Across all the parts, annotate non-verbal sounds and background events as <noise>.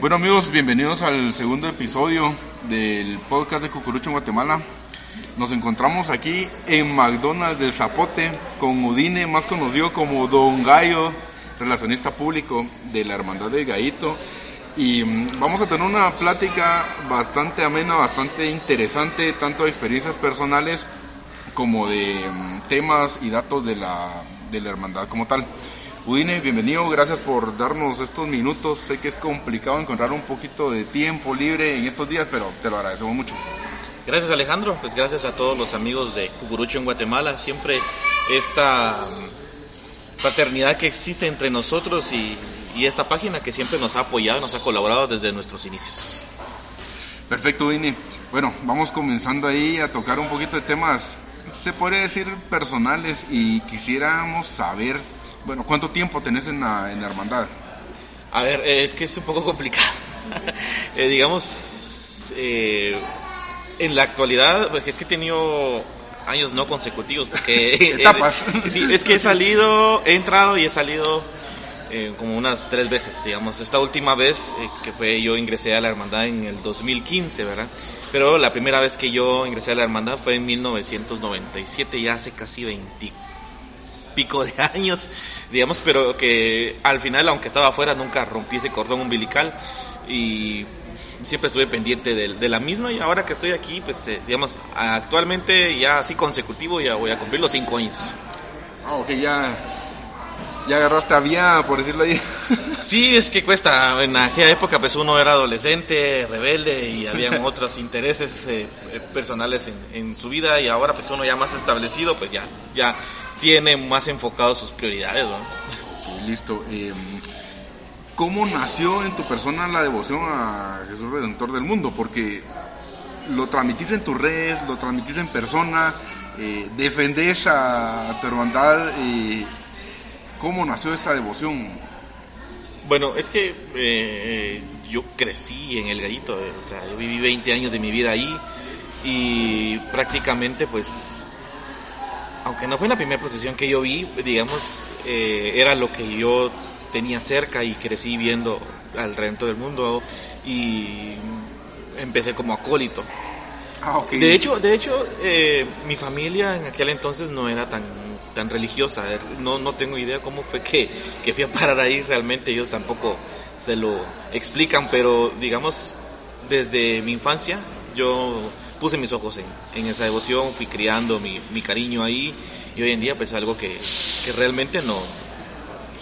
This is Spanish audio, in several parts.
Bueno amigos, bienvenidos al segundo episodio del podcast de Cucurucho en Guatemala. Nos encontramos aquí en McDonald's del Zapote con Udine, más conocido como Don Gallo, relacionista público de la Hermandad del Gallito. Y mm, vamos a tener una plática bastante amena, bastante interesante, tanto de experiencias personales como de mm, temas y datos de la, de la hermandad como tal. Udine, bienvenido, gracias por darnos estos minutos. Sé que es complicado encontrar un poquito de tiempo libre en estos días, pero te lo agradecemos mucho. Gracias Alejandro, pues gracias a todos los amigos de Cucurucho en Guatemala. Siempre esta mm, fraternidad que existe entre nosotros y, y esta página que siempre nos ha apoyado, nos ha colaborado desde nuestros inicios. Perfecto, Udine. Bueno, vamos comenzando ahí a tocar un poquito de temas, se podría decir personales, y quisiéramos saber bueno, ¿cuánto tiempo tenés en la, en la hermandad? A ver, eh, es que es un poco complicado. <laughs> eh, digamos, eh, en la actualidad, pues es que he tenido años no consecutivos, porque... <laughs> Etapas. <laughs> sí, es que he salido, he entrado y he salido eh, como unas tres veces, digamos. Esta última vez eh, que fue yo ingresé a la hermandad en el 2015, ¿verdad? Pero la primera vez que yo ingresé a la hermandad fue en 1997, ya hace casi 24 pico de <laughs> años, digamos, pero que al final, aunque estaba afuera, nunca rompí ese cordón umbilical y siempre estuve pendiente de, de la misma y ahora que estoy aquí, pues, eh, digamos, actualmente ya así consecutivo ya voy a cumplir los cinco años. Ah, ok, ya, ya agarraste a vía, por decirlo ahí. <laughs> Sí, es que cuesta. En aquella época, pues uno era adolescente, rebelde y había <laughs> otros intereses eh, personales en, en, su vida y ahora, pues uno ya más establecido, pues ya, ya tiene más enfocado sus prioridades. ¿no? Listo. Eh, ¿Cómo nació en tu persona la devoción a Jesús Redentor del Mundo? Porque lo transmitís en tus redes, lo transmitís en persona, eh, defendés a, tu hermandad. Eh, ¿Cómo nació esta devoción? Bueno, es que eh, yo crecí en el gallito, eh, o sea, yo viví 20 años de mi vida ahí y prácticamente pues aunque no fue la primera procesión que yo vi, digamos, eh, era lo que yo tenía cerca y crecí viendo al resto del mundo y empecé como acólito. Ah, okay. De hecho, de hecho eh, mi familia en aquel entonces no era tan, tan religiosa. No, no tengo idea cómo fue que, que fui a parar ahí. Realmente ellos tampoco se lo explican, pero digamos, desde mi infancia yo puse mis ojos en, en esa devoción, fui criando mi, mi, cariño ahí y hoy en día pues algo que, que, realmente no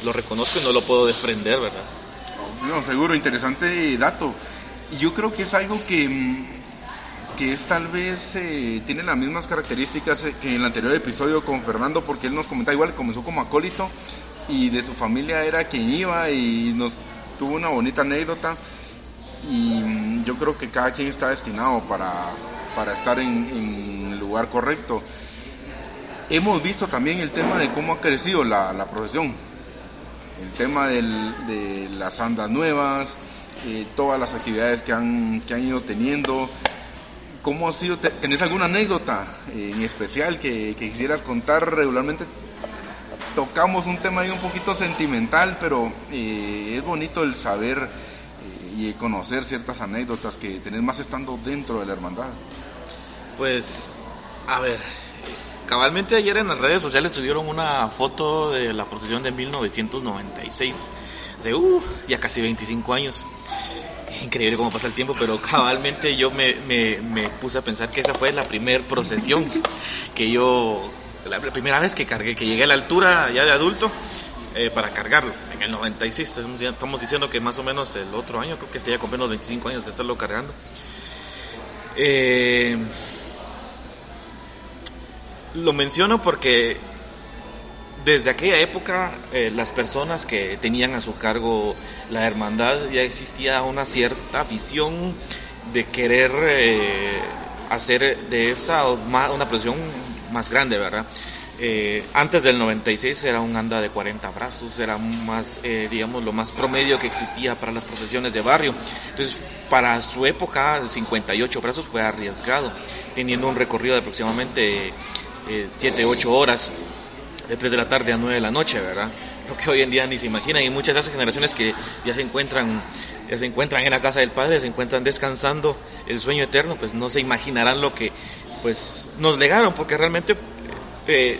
lo reconozco y no lo puedo desprender, ¿verdad? No, seguro, interesante dato. Yo creo que es algo que, que es tal vez eh, tiene las mismas características que en el anterior episodio con Fernando, porque él nos comentaba igual, comenzó como acólito y de su familia era quien iba y nos tuvo una bonita anécdota y yo creo que cada quien está destinado para, para estar en, lugar correcto. Hemos visto también el tema de cómo ha crecido la, la profesión, el tema de las andas nuevas, eh, todas las actividades que han, que han ido teniendo. ¿Cómo ha sido? ¿Tenés alguna anécdota en especial que, que quisieras contar regularmente? Tocamos un tema ahí un poquito sentimental, pero eh, es bonito el saber eh, y conocer ciertas anécdotas que tenés más estando dentro de la hermandad. Pues, a ver, cabalmente ayer en las redes sociales tuvieron una foto de la procesión de 1996, de uh, ya casi 25 años. Increíble cómo pasa el tiempo, pero <laughs> cabalmente yo me, me, me puse a pensar que esa fue la primera procesión que yo, la, primera vez que cargué, que llegué a la altura ya de adulto. Eh, para cargarlo en el 96 estamos diciendo que más o menos el otro año creo que estaría cumpliendo 25 años de estarlo cargando eh, lo menciono porque desde aquella época eh, las personas que tenían a su cargo la hermandad ya existía una cierta visión de querer eh, hacer de esta una presión más grande, ¿verdad? Eh, antes del 96 era un anda de 40 brazos, era más, eh, digamos, lo más promedio que existía para las procesiones de barrio. Entonces, para su época, 58 brazos fue arriesgado, teniendo un recorrido de aproximadamente 7, 8 horas, de 3 de la tarde a 9 de la noche, ¿verdad? Lo que hoy en día ni se imaginan, y muchas de esas generaciones que ya se encuentran ya se encuentran en la casa del Padre, se encuentran descansando el sueño eterno, pues no se imaginarán lo que pues nos legaron, porque realmente eh,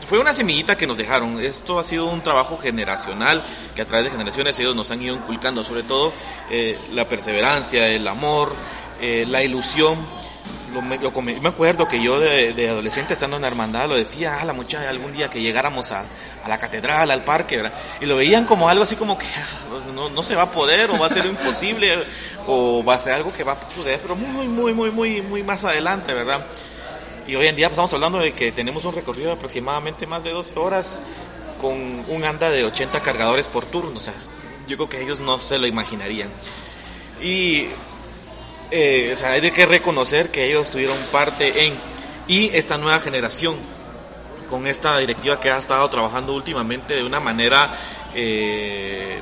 fue una semillita que nos dejaron. Esto ha sido un trabajo generacional que a través de generaciones ellos nos han ido inculcando, sobre todo eh, la perseverancia, el amor, eh, la ilusión. Lo, me acuerdo que yo de, adolescente estando en la hermandad lo decía, a la muchacha, algún día que llegáramos a, a la catedral, al parque, ¿verdad? Y lo veían como algo así como que ah, no, no, se va a poder o va a ser imposible o va a ser algo que va a suceder, pero muy, muy, muy, muy, muy más adelante, ¿verdad? Y hoy en día pues, estamos hablando de que tenemos un recorrido de aproximadamente más de 12 horas con un anda de 80 cargadores por turno. O sea, yo creo que ellos no se lo imaginarían. Y eh, o sea, hay que reconocer que ellos tuvieron parte en y esta nueva generación con esta directiva que ha estado trabajando últimamente de una manera eh,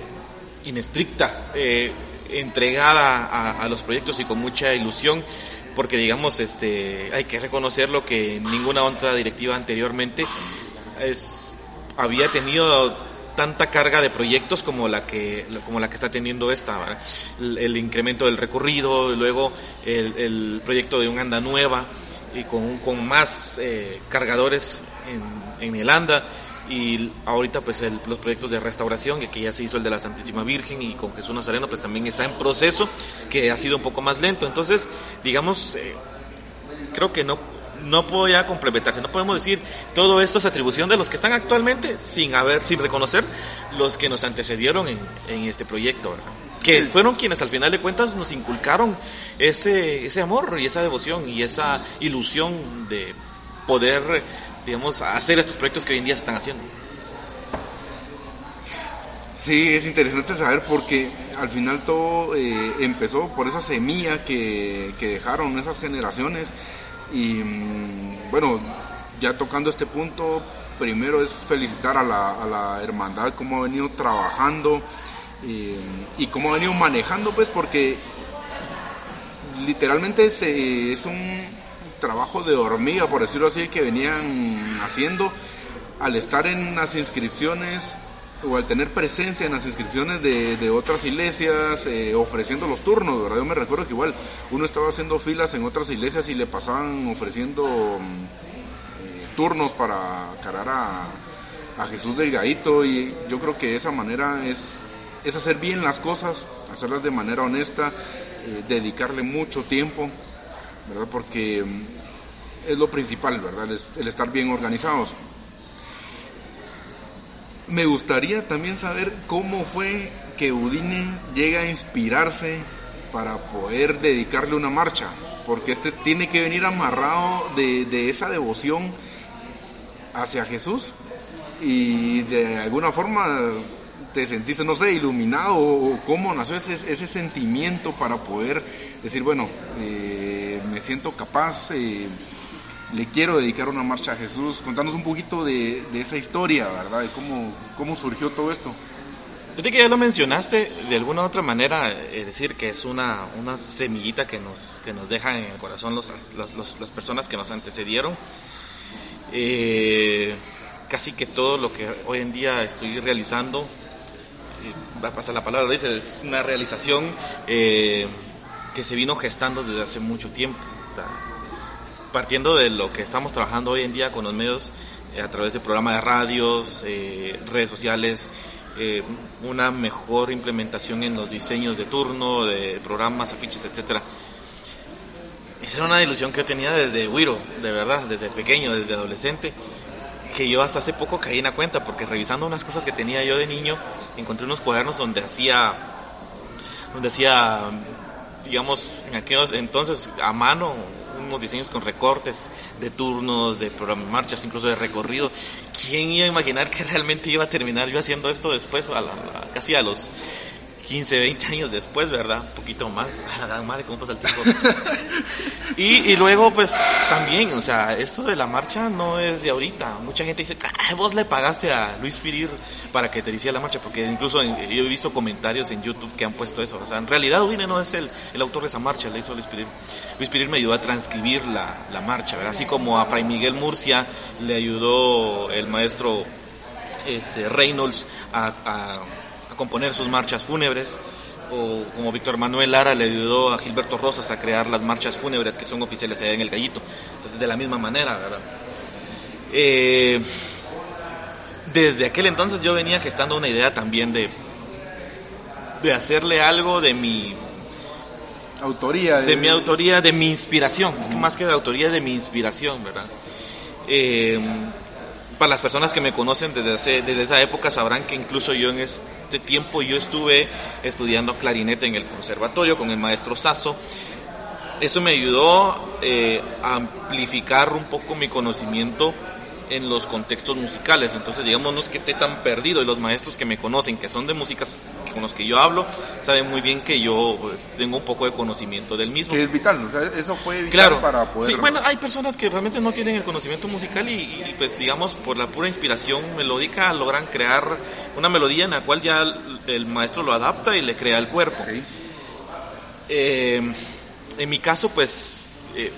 inestricta, eh, entregada a, a, los proyectos y con mucha ilusión porque digamos, este, hay que reconocerlo que ninguna otra directiva anteriormente es, había tenido tanta carga de proyectos como la que como la que está teniendo esta el, incremento del recorrido luego el, proyecto de un anda nueva y con, con más eh, cargadores en, en el anda y ahorita pues los proyectos de restauración que ya se hizo el de la Santísima Virgen y con Jesús Nazareno pues también está en proceso que ha sido un poco más lento. Entonces digamos eh, creo que no no puede complementarse no podemos decir todo esto es atribución de los que están actualmente sin haber sin reconocer los que nos antecedieron en, en este proyecto que fueron quienes al final de cuentas nos inculcaron ese ese amor y esa devoción y esa ilusión de poder digamos, hacer estos proyectos que hoy en día se están haciendo. Sí, es interesante saber porque al final todo eh, empezó por esa semilla que, dejaron esas generaciones y bueno, ya tocando este punto, primero es felicitar a la, hermandad, cómo ha venido trabajando y cómo ha venido manejando, pues porque literalmente es, es un trabajo de hormiga, por decirlo así, que venían haciendo al estar en las inscripciones o al tener presencia en las inscripciones de, otras iglesias, eh, ofreciendo los turnos, ¿verdad? Yo me recuerdo que igual uno estaba haciendo filas en otras iglesias y le pasaban ofreciendo mm, eh, turnos para carar a, a Jesús Delgadito y yo creo que esa manera es, es hacer bien las cosas, hacerlas de manera honesta, eh, dedicarle mucho tiempo ¿verdad? Porque mm, es lo principal, ¿verdad? El, estar bien organizados. Me gustaría también saber cómo fue que Udine llega a inspirarse para poder dedicarle una marcha, porque este tiene que venir amarrado de, de esa devoción hacia Jesús y de alguna forma te sentiste, no sé, iluminado o cómo nació ese, ese sentimiento para poder decir, bueno, eh, me siento capaz, eh, le quiero dedicar una marcha a Jesús. Contanos un poquito de, esa historia, ¿verdad? De cómo, cómo surgió todo esto. Fíjate que ya lo mencionaste, de alguna u otra manera, es decir, que es una, una semillita que nos, que nos deja en el corazón los, las personas que nos antecedieron. Eh, casi que todo lo que hoy en día estoy realizando hasta la palabra dice, es una realización eh, que se vino gestando desde hace mucho tiempo. Partiendo de lo que estamos trabajando hoy en día con los medios eh, a través de programas de radios, eh, redes sociales, una mejor implementación en los diseños de turno, de programas, afiches, etcétera. Esa era una ilusión que yo tenía desde Wiro, de verdad, desde pequeño, desde adolescente que yo hasta hace poco caí en la cuenta, porque revisando unas cosas que tenía yo de niño, encontré unos cuadernos donde hacía, donde hacía, digamos, en aquellos entonces a mano, diseños con recortes de turnos, de programas, marchas, incluso de recorrido. ¿Quién iba a imaginar que <laughs> realmente iba a terminar yo haciendo esto después, a casi a los 15, 20 años después, ¿verdad? Un poquito más. Madre, ¿cómo pasa el tiempo? <laughs> y, y, luego, pues, también, o sea, esto de la marcha no es de ahorita. Mucha gente dice, ah, vos le pagaste a Luis Pirir para que te hiciera la marcha, porque incluso yo he visto comentarios en YouTube que han puesto eso. O sea, en realidad Udine no es el, el autor de esa marcha, le hizo Luis Pirir. Luis Pirir me ayudó a transcribir la, la marcha, ¿verdad? Así como a Fray Miguel Murcia le ayudó el maestro este, Reynolds a, a componer sus marchas fúnebres. o como Víctor Manuel Lara le ayudó a Gilberto Rosas a crear las marchas fúnebres que son oficiales allá en el Gallito. Entonces, de la misma manera, ¿verdad? Eh, desde aquel entonces yo venía gestando una idea también de, de hacerle algo de mi autoría de, mi autoría de mi inspiración es que más que de autoría de mi inspiración verdad eh, para las personas que me conocen desde, desde esa época sabrán que incluso yo en este tiempo yo estuve estudiando clarinete en el conservatorio con el maestro Sasso. Eso me ayudó eh, a amplificar un poco mi conocimiento en los contextos musicales. Entonces, digamos, no es que esté tan perdido y los maestros que me conocen, que son de músicas con los que yo hablo, saben muy bien que yo pues, tengo un poco de conocimiento del mismo. Que es vital, o sea, eso fue vital para poder... Sí, bueno, hay personas que realmente no tienen el conocimiento musical y, pues, digamos, por la pura inspiración melódica logran crear una melodía en la cual ya el, maestro lo adapta y le crea el cuerpo. Eh, en mi caso, pues... Eh,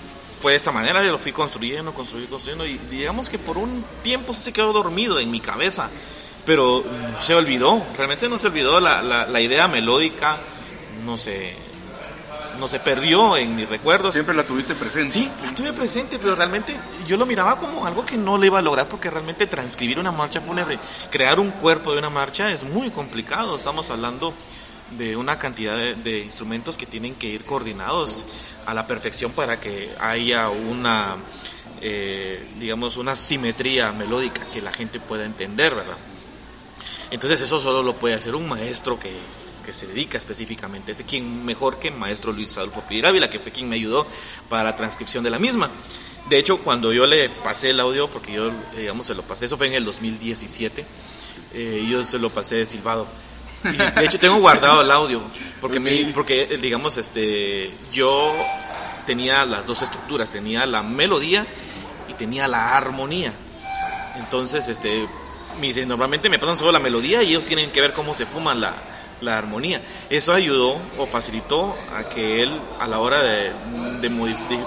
fue de esta manera, yo lo fui construyendo, construyendo, construyendo y digamos que por un tiempo se quedó dormido en mi cabeza, pero se olvidó, realmente no se olvidó la, la, idea melódica, no se, no se perdió en mis recuerdos. Siempre la tuviste presente. Sí, la tuve presente, pero realmente yo lo miraba como algo que no le iba a lograr porque realmente transcribir una marcha fúnebre, crear un cuerpo de una marcha es muy complicado. Estamos hablando de una cantidad de, instrumentos que tienen que ir coordinados a la perfección para que haya una, eh, digamos, una simetría melódica que la gente pueda entender, ¿verdad? Entonces eso solo lo puede hacer un maestro que, que se dedica específicamente. Es quien mejor que el maestro Luis Adolfo Pidirávila, que fue quien me ayudó para la transcripción de la misma. De hecho, cuando yo le pasé el audio, porque yo, digamos, se lo pasé, eso fue en el 2017, eh, yo se lo pasé de silbado de hecho tengo guardado el audio porque me, porque digamos este yo tenía las dos estructuras, tenía la melodía y tenía la armonía. Entonces, este normalmente me pasan solo la melodía y ellos tienen que ver cómo se fuman la, la armonía. Eso ayudó o facilitó a que él a la hora de, de, de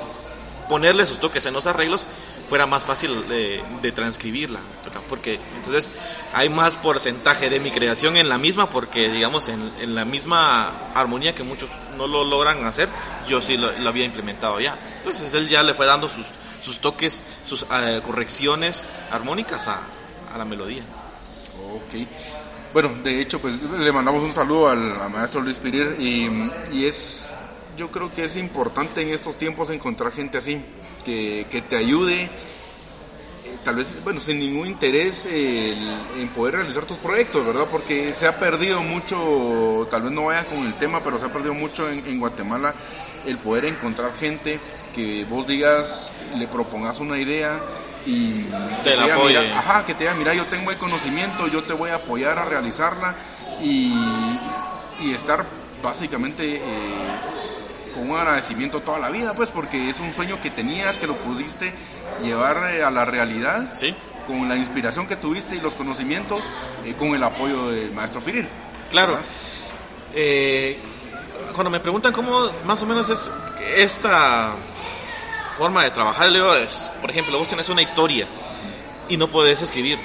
ponerle sus toques en los arreglos fuera más fácil de, de transcribirla, porque entonces hay más porcentaje de mi creación en la misma, porque digamos en, en la misma armonía que muchos no lo logran hacer, yo sí lo, había implementado ya. Entonces él ya le fue dando sus, sus toques, sus eh, correcciones armónicas a, a, la melodía. Ok. Bueno, de hecho, pues le mandamos un saludo al, maestro Luis Pirir y, y es, yo creo que es importante en estos tiempos encontrar gente así, que, te ayude, eh, tal vez, bueno, sin ningún interés en poder realizar tus proyectos, ¿verdad? Porque se ha perdido mucho, tal vez no vaya con el tema, pero se ha perdido mucho en, Guatemala el poder encontrar gente que vos digas, le propongas una idea y te la apoye. ajá, que te diga, mira, yo tengo el conocimiento, yo te voy a apoyar a realizarla y, y estar básicamente eh, con un agradecimiento toda la vida, pues, porque es un sueño que tenías, que lo pudiste llevar eh, a la realidad. Sí. Con la inspiración que tuviste y los conocimientos, eh, con el apoyo del maestro Piril. Claro. Eh, cuando me preguntan cómo más o menos es esta forma de trabajar, le digo, es, por ejemplo, vos tenés una historia y no podés escribir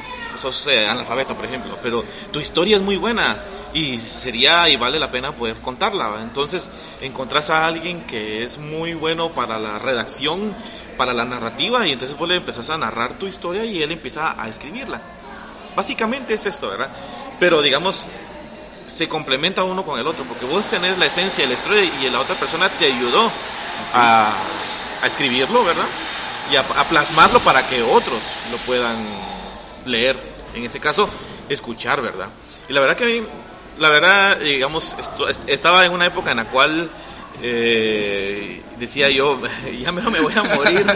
sos eh, analfabeto, por ejemplo, pero tu historia es muy buena y sería y vale la pena poder contarla. Entonces encontrás a alguien que es muy bueno para la redacción, para la narrativa y entonces vos le empezás a narrar tu historia y él empieza a escribirla. Básicamente es esto, ¿verdad? Pero digamos, se complementa uno con el otro, porque vos tenés la esencia de la historia y la otra persona te ayudó a, a escribirlo, ¿verdad? Y a, a, plasmarlo para que otros lo puedan leer, en ese caso, escuchar, ¿verdad? Y la verdad que a mí, la verdad, digamos, estaba en una época en la cual eh, decía yo, <laughs> ya me, me voy a morir. <laughs>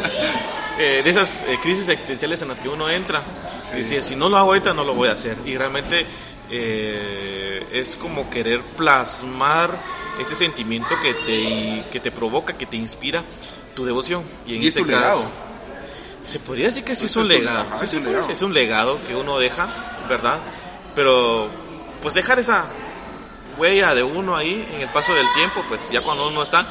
Eh, de esas eh, crisis existenciales en las que uno entra. Decía, si no lo hago ahorita, no lo voy a hacer. Y realmente es como querer plasmar ese sentimiento que te, que te provoca, que te inspira tu devoción. Y en este caso, se podría decir que sí es un legado. es un legado que uno deja, ¿verdad? Pero pues dejar esa huella de uno ahí en el paso del tiempo, pues ya cuando uno está,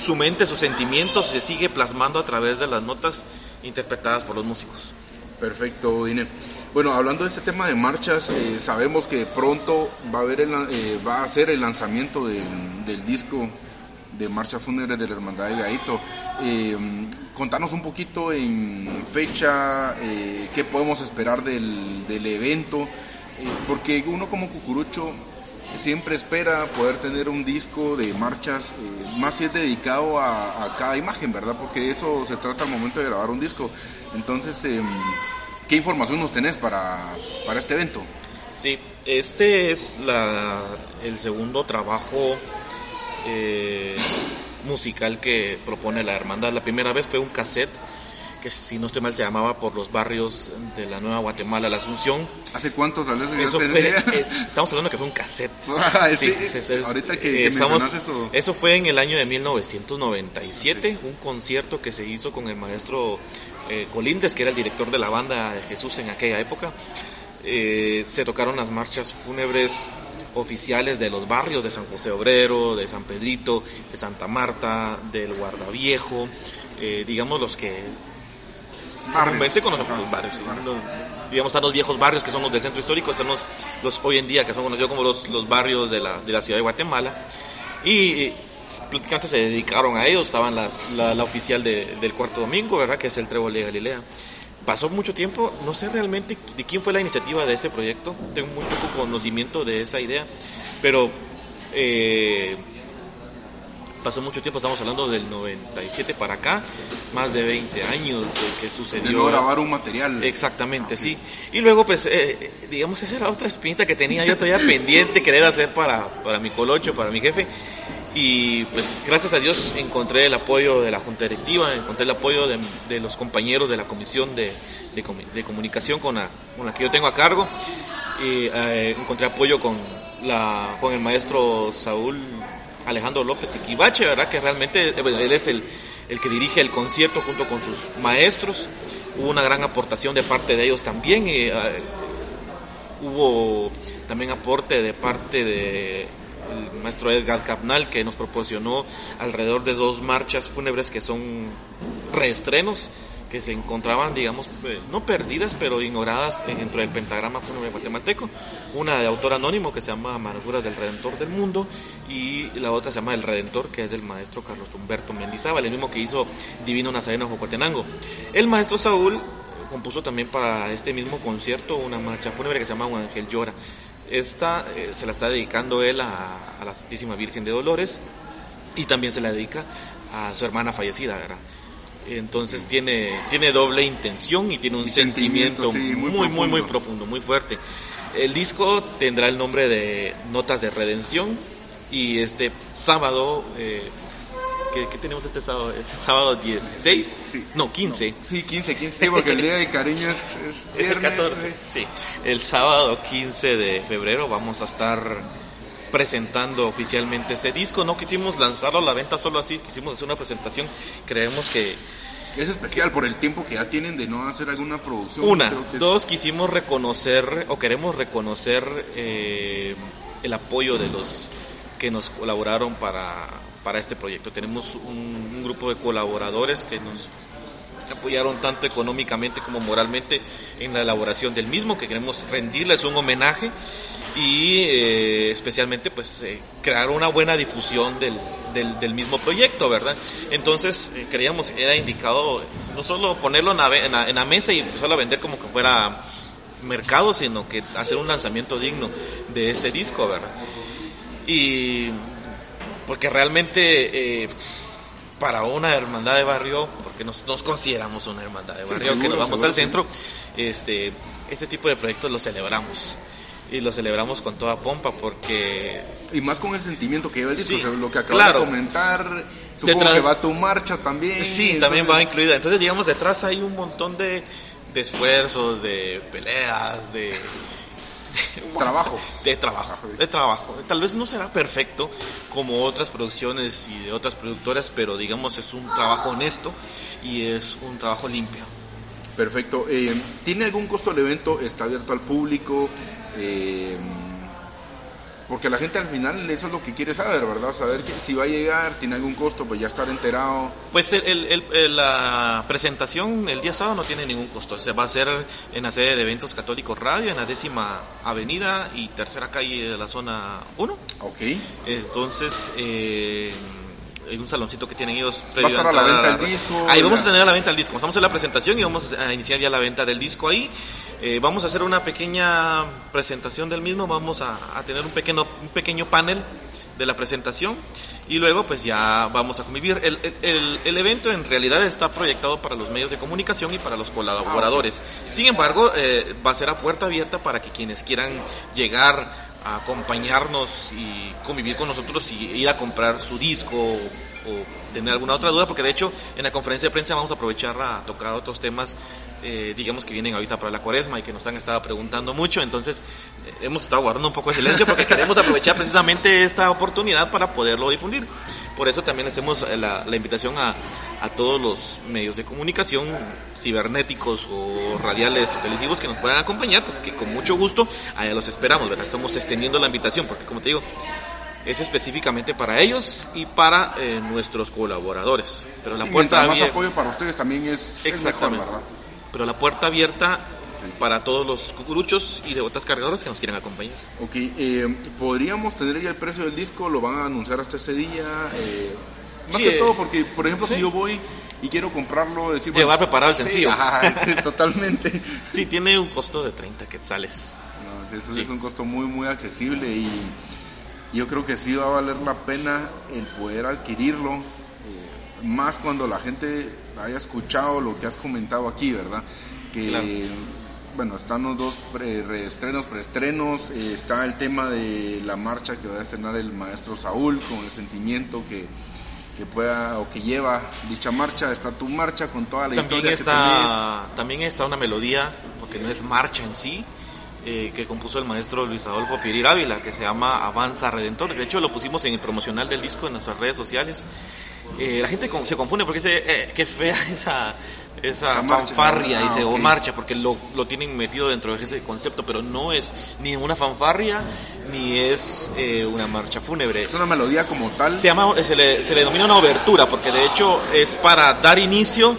su mente, sus sentimientos se sigue plasmando a través de las notas interpretadas por los músicos. Perfecto, Dine. Bueno, hablando de este tema de marchas, eh, sabemos que pronto va a, haber el, eh, va a ser el lanzamiento del, del disco de Marchas Fúnebres de la Hermandad de Gaito. Eh, contanos un poquito en fecha, eh, qué podemos esperar del, del evento, eh, porque uno como cucurucho siempre espera poder tener un disco de marchas, eh, más si es dedicado a, cada imagen, ¿verdad? Porque eso se trata al momento de grabar un disco. Entonces, ¿qué información nos tenés para, para este evento? Sí, este es la, el segundo trabajo eh, musical que propone la hermandad. La primera vez fue un cassette que si no estoy mal se llamaba por los barrios de la Nueva Guatemala, la Asunción. ¿Hace cuántos años? Eso fue, eh, estamos hablando que fue un cassette. <laughs> Ah, sí, es, es, es, ahorita que, que estamos, eso. Eso fue en el año de 1997, sí. un concierto que se hizo con el maestro eh, Colíndes, que era el director de la banda de Jesús en aquella época. Eh, se tocaron las marchas fúnebres oficiales de los barrios de San José Obrero, de San Pedrito, de Santa Marta, del Guardaviejo, eh, digamos los que comúnmente conocemos los barrios. Los, digamos, están los viejos barrios que son los del centro histórico, están los, los hoy en día que son conocidos como los, los barrios de la, de la ciudad de Guatemala. Y prácticamente se dedicaron a ellos, estaban las, la, la, oficial de, del cuarto domingo, ¿verdad? Que es el Trébol de Galilea pasó mucho tiempo, no sé realmente de quién fue la iniciativa de este proyecto, tengo muy poco conocimiento de esa idea, pero eh, pasó mucho tiempo, estamos hablando del 97 para acá, más de 20 años de que sucedió. De no grabar un material. Exactamente, okay. sí. Y luego, pues, eh, digamos, esa era otra espinita que tenía yo todavía <laughs> pendiente, querer hacer para, para mi colocho, para mi jefe. Y pues gracias a Dios encontré el apoyo de la Junta Directiva, encontré el apoyo de, los compañeros de la Comisión de, de, Comunicación con la, con la, que yo tengo a cargo. Y eh, encontré apoyo con, la, con el maestro Saúl Alejandro López Iquibache, ¿verdad? Que realmente bueno, él es el, el que dirige el concierto junto con sus maestros. Hubo una gran aportación de parte de ellos también. Y, uh, hubo también aporte de parte de maestro Edgar Capnal que nos proporcionó alrededor de dos marchas fúnebres que son reestrenos que se encontraban, digamos, eh, no perdidas, pero ignoradas dentro del pentagrama fúnebre guatemalteco. Una de autor anónimo que se llama Amarguras del Redentor del Mundo y la otra se llama El Redentor, que es del maestro Carlos Humberto Mendizábal, el mismo que hizo Divino Nazareno Jocotenango. El maestro Saúl compuso también para este mismo concierto una marcha fúnebre que se llama Un Ángel Llora. Esta eh, se la está dedicando él a, a, la Santísima Virgen de Dolores y también se la dedica a su hermana fallecida, ¿verdad? Entonces tiene, tiene doble intención y tiene un y sentimiento, sentimiento sí, muy, muy, muy, muy profundo, muy fuerte. El disco tendrá el nombre de Notas de Redención y este sábado eh, ¿Qué, ¿qué, tenemos este sábado? ¿Este sábado 16? Sí. No, 15. No. Sí, 15, 15, sí, porque el día de cariño es, es, <laughs> es el 14. Sí. El sábado 15 de febrero vamos a estar presentando oficialmente este disco. No quisimos lanzarlo a la venta solo así, quisimos hacer una presentación. Creemos que es especial por el tiempo que ya tienen de no hacer alguna producción. Una, que dos, es... quisimos reconocer o queremos reconocer eh, el apoyo de los que nos colaboraron para para este proyecto. Tenemos un, grupo de colaboradores que nos apoyaron tanto económicamente como moralmente en la elaboración del mismo, que queremos rendirles un homenaje y eh, especialmente pues eh, crear una buena difusión del, del, mismo proyecto, ¿verdad? Entonces eh, creíamos era indicado no solo ponerlo en la, en la mesa y empezarlo a vender como que fuera mercado, sino que hacer un lanzamiento digno de este disco, ¿verdad? Y porque realmente eh, para una hermandad de barrio, porque nos, nos consideramos una hermandad de barrio, sí, seguro, que nos vamos seguro, al centro, este, este tipo de proyectos los celebramos. Y lo celebramos con toda pompa porque... Y más con el sentimiento que lleva el disco, sí, o sea, lo que acabas claro. de comentar, supongo detrás, que va tu marcha también. Sí, entonces... también va incluida. Entonces, digamos, detrás hay un montón de, de esfuerzos, de peleas, de, <laughs> trabajo. De trabajo, de trabajo. Tal vez no será perfecto como otras producciones y de otras productoras, pero digamos es un trabajo honesto y es un trabajo limpio. Perfecto. Eh, ¿Tiene algún costo el evento? ¿Está abierto al público? Eh, porque la gente al final eso es lo que quiere saber, ¿verdad? Saber que si va a llegar, tiene algún costo, pues ya estar enterado. Pues la presentación el día sábado no tiene ningún costo, se va a hacer en la sede de Eventos Católicos Radio, en la décima avenida y tercera calle de la zona 1. Ok. Entonces, eh, en un saloncito que tienen ellos Va a estar a la venta del disco. Ahí vamos a tener a la venta del disco. Vamos a hacer la presentación y vamos a iniciar ya la venta del disco ahí. Eh, vamos a hacer una pequeña presentación del mismo. Vamos a, tener un pequeño, un pequeño panel de la presentación y luego pues ya vamos a convivir. El, el, el, evento en realidad está proyectado para los medios de comunicación y para los colaboradores. Sin embargo, eh, va a ser a puerta abierta para que quienes quieran llegar acompañarnos y convivir con nosotros y ir a comprar su disco o, tener alguna otra duda, porque de hecho en la conferencia de prensa vamos a aprovechar a tocar otros temas, eh, digamos que vienen ahorita para la cuaresma y que nos han estado preguntando mucho, entonces eh, hemos estado guardando un poco de silencio porque queremos aprovechar precisamente esta oportunidad para poderlo difundir. Por eso también hacemos eh, la, la invitación a, a, todos los medios de comunicación, cibernéticos o radiales o televisivos que nos puedan acompañar, pues que con mucho gusto allá los esperamos, ¿verdad? Estamos extendiendo la invitación porque como te digo, es específicamente para ellos y para eh, nuestros colaboradores. Pero la puerta más apoyo para ustedes también es, Exactamente. ¿verdad? Pero la puerta abierta para todos los cucuruchos y de otras cargadoras que nos quieran acompañar. Ok, eh, ¿podríamos tener ya el precio del disco? ¿Lo van a anunciar hasta ese día? Eh, más que todo porque, por ejemplo, si yo voy y quiero comprarlo, decir... Llevar preparado el sencillo. <laughs> totalmente. sí, tiene un costo de 30 quetzales. No, eso es un costo muy, muy accesible y yo creo que sí va a valer la pena el poder adquirirlo, eh, más cuando la gente haya escuchado lo que has comentado aquí, ¿verdad? Que bueno, están los dos reestrenos, preestrenos, eh, está el tema de la marcha que va a estrenar el maestro Saúl con el sentimiento que, que pueda o que lleva dicha marcha, está tu marcha con toda la también historia está, También está una melodía, porque no es marcha en sí, eh, que compuso el maestro Luis Adolfo Pirir Ávila, que se llama Avanza Redentor. De hecho, lo pusimos en el promocional del disco en nuestras redes sociales. Eh, la gente se confunde porque dice, eh, qué fea <laughs> esa, esa fanfarria, dice, ah, o marcha, porque lo, lo, tienen metido dentro de ese concepto, pero no es ni una fanfarria, ni es eh, una marcha fúnebre. Es una melodía como tal. Se, llama, se, le, se le denomina una obertura, porque de hecho es para dar inicio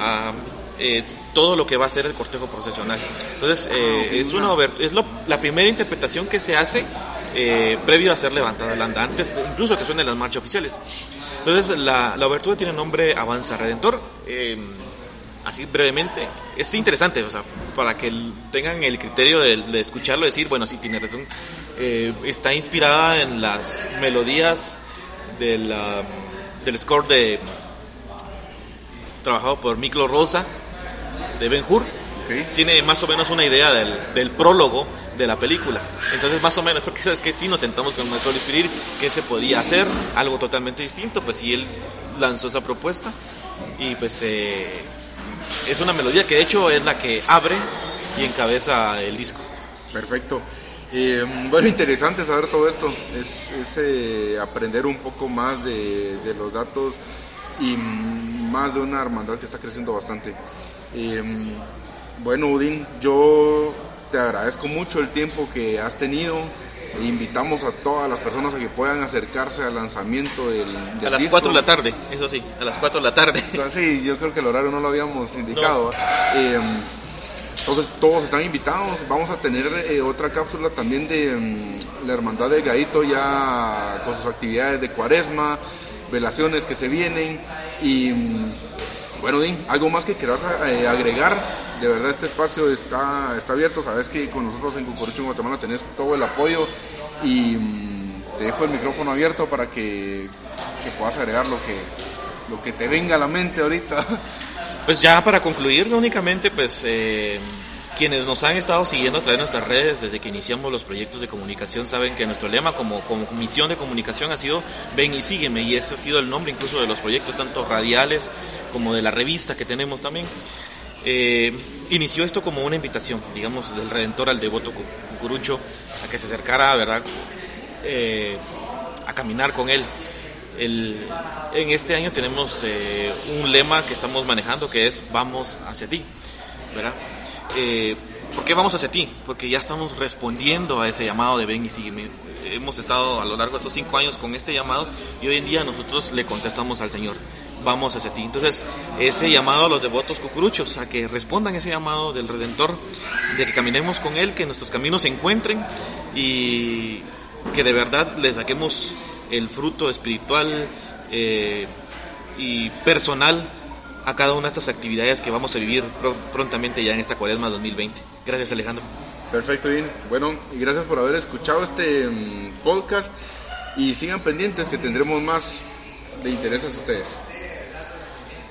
a eh, todo lo que va a ser el cortejo procesional. Entonces, ah, eh, es, una es la primera interpretación que se hace previo a ser levantada la antes incluso que suenen las marchas oficiales. Entonces, la, la obertura tiene nombre Avanza Redentor así brevemente, es interesante, o sea, para que tengan el criterio de, escucharlo, decir, bueno, sí, tiene razón, eh, está inspirada en las melodías de del score de trabajado por Miklo Rosa de Ben Hur. Tiene más o menos una idea del, del, prólogo de la película. Entonces, más o menos, porque sabes que si nos sentamos con el maestro Luis que se podía hacer algo totalmente distinto, pues si él lanzó esa propuesta y pues eh, es una melodía que de hecho es la que abre y encabeza el disco. Perfecto. Eh, bueno, interesante saber todo esto, es, eh, aprender un poco más de, los datos y más de una hermandad que está creciendo bastante. Eh, bueno, Udin, yo te agradezco mucho el tiempo que has tenido invitamos a todas las personas a que puedan acercarse al lanzamiento del, A las 4 de la tarde, eso sí, a las 4 de la tarde. Sí, yo creo que el horario no lo habíamos indicado. Em, entonces todos están invitados. Vamos a tener eh, otra cápsula también de em, la Hermandad de Gaito ya con sus actividades de cuaresma, velaciones que se vienen y em, bueno, Din, ¿algo más que quieras eh, agregar? De verdad, este espacio está, está abierto. Sabes que con nosotros en Cucurucho, en Guatemala, tenés todo el apoyo y mm, te dejo el micrófono abierto para que, puedas agregar lo que, lo que te venga a la mente ahorita. Pues ya para concluir, únicamente, pues eh, quienes nos han estado siguiendo a través de nuestras redes desde que iniciamos los proyectos de comunicación saben que nuestro lema como, como misión de comunicación ha sido ven y sígueme y ese ha sido el nombre incluso de los proyectos tanto radiales como de la revista que tenemos también. Eh, inició esto como una invitación, digamos, del Redentor al devoto Cucurucho a que se acercara, ¿verdad? Eh, a caminar con él. El, en este año tenemos eh, un lema que estamos manejando que es vamos hacia ti, ¿verdad? Eh, ¿Por qué vamos hacia ti? Porque ya estamos respondiendo a ese llamado de ven y sígueme. Hemos estado a lo largo de estos cinco años con este llamado y hoy en día nosotros le contestamos al Señor, vamos hacia ti. Entonces, ese llamado a los devotos cucuruchos, a que respondan ese llamado del Redentor, de que caminemos con Él, que nuestros caminos se encuentren y que de verdad le saquemos el fruto espiritual eh, y personal a cada una de estas actividades que vamos a vivir prontamente ya en esta cuaresma 2020. Gracias Alejandro. Perfecto, bien. Bueno, y gracias por haber escuchado este mm, podcast y sigan pendientes que tendremos más de interés a ustedes.